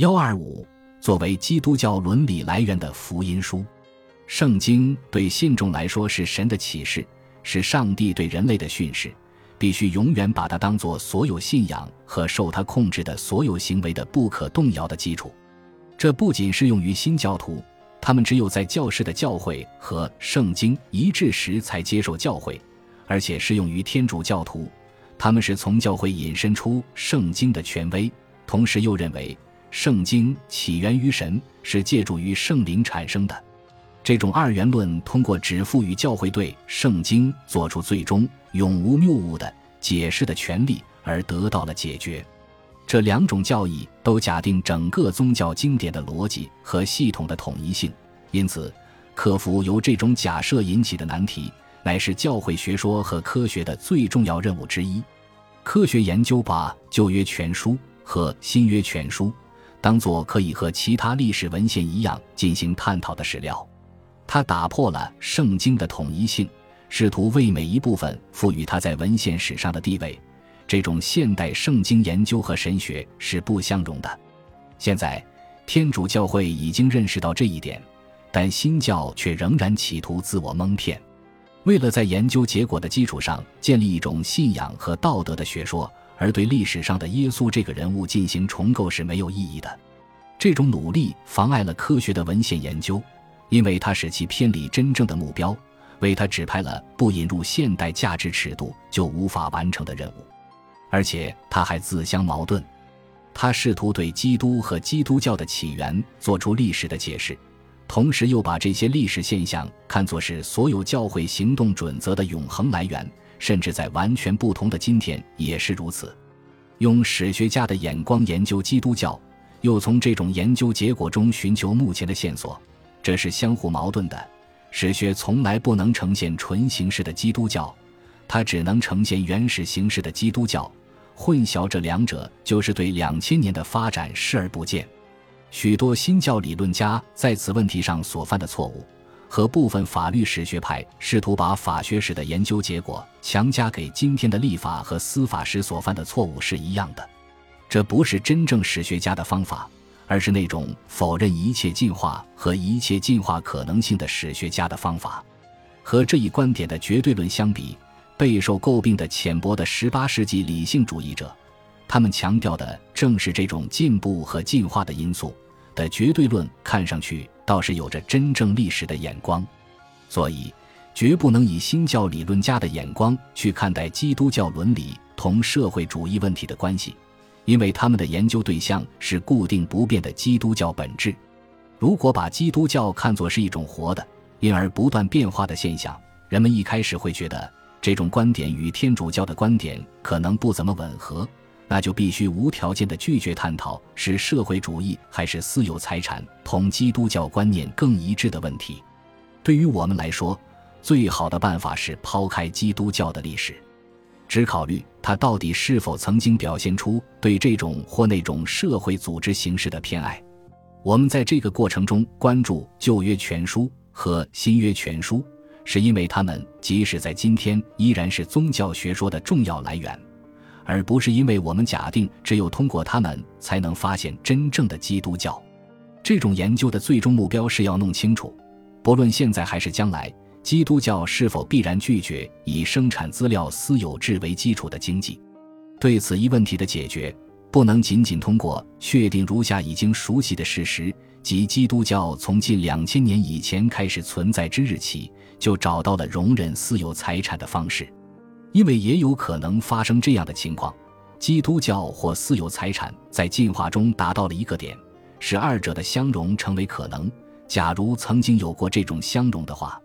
幺二五作为基督教伦理来源的福音书，《圣经》对信众来说是神的启示，是上帝对人类的训示，必须永远把它当作所有信仰和受它控制的所有行为的不可动摇的基础。这不仅适用于新教徒，他们只有在教士的教会和《圣经》一致时才接受教会，而且适用于天主教徒，他们是从教会引申出《圣经》的权威，同时又认为。圣经起源于神，是借助于圣灵产生的。这种二元论通过只赋予教会对圣经做出最终永无谬误的解释的权利而得到了解决。这两种教义都假定整个宗教经典的逻辑和系统的统一性，因此，克服由这种假设引起的难题，乃是教会学说和科学的最重要任务之一。科学研究把旧约全书和新约全书。当做可以和其他历史文献一样进行探讨的史料，他打破了圣经的统一性，试图为每一部分赋予它在文献史上的地位。这种现代圣经研究和神学是不相容的。现在，天主教会已经认识到这一点，但新教却仍然企图自我蒙骗，为了在研究结果的基础上建立一种信仰和道德的学说。而对历史上的耶稣这个人物进行重构是没有意义的，这种努力妨碍了科学的文献研究，因为它使其偏离真正的目标，为他指派了不引入现代价值尺度就无法完成的任务，而且他还自相矛盾。他试图对基督和基督教的起源做出历史的解释，同时又把这些历史现象看作是所有教会行动准则的永恒来源。甚至在完全不同的今天也是如此。用史学家的眼光研究基督教，又从这种研究结果中寻求目前的线索，这是相互矛盾的。史学从来不能呈现纯形式的基督教，它只能呈现原始形式的基督教。混淆这两者，就是对两千年的发展视而不见。许多新教理论家在此问题上所犯的错误。和部分法律史学派试图把法学史的研究结果强加给今天的立法和司法史所犯的错误是一样的，这不是真正史学家的方法，而是那种否认一切进化和一切进化可能性的史学家的方法。和这一观点的绝对论相比，备受诟病的浅薄的18世纪理性主义者，他们强调的正是这种进步和进化的因素。的绝对论看上去倒是有着真正历史的眼光，所以绝不能以新教理论家的眼光去看待基督教伦理同社会主义问题的关系，因为他们的研究对象是固定不变的基督教本质。如果把基督教看作是一种活的、因而不断变化的现象，人们一开始会觉得这种观点与天主教的观点可能不怎么吻合。那就必须无条件的拒绝探讨是社会主义还是私有财产同基督教观念更一致的问题。对于我们来说，最好的办法是抛开基督教的历史，只考虑它到底是否曾经表现出对这种或那种社会组织形式的偏爱。我们在这个过程中关注旧约全书和新约全书，是因为他们即使在今天依然是宗教学说的重要来源。而不是因为我们假定只有通过他们才能发现真正的基督教，这种研究的最终目标是要弄清楚，不论现在还是将来，基督教是否必然拒绝以生产资料私有制为基础的经济。对此一问题的解决，不能仅仅通过确定如下已经熟悉的事实：即基督教从近两千年以前开始存在之日起，就找到了容忍私有财产的方式。因为也有可能发生这样的情况：基督教或私有财产在进化中达到了一个点，使二者的相容成为可能。假如曾经有过这种相容的话，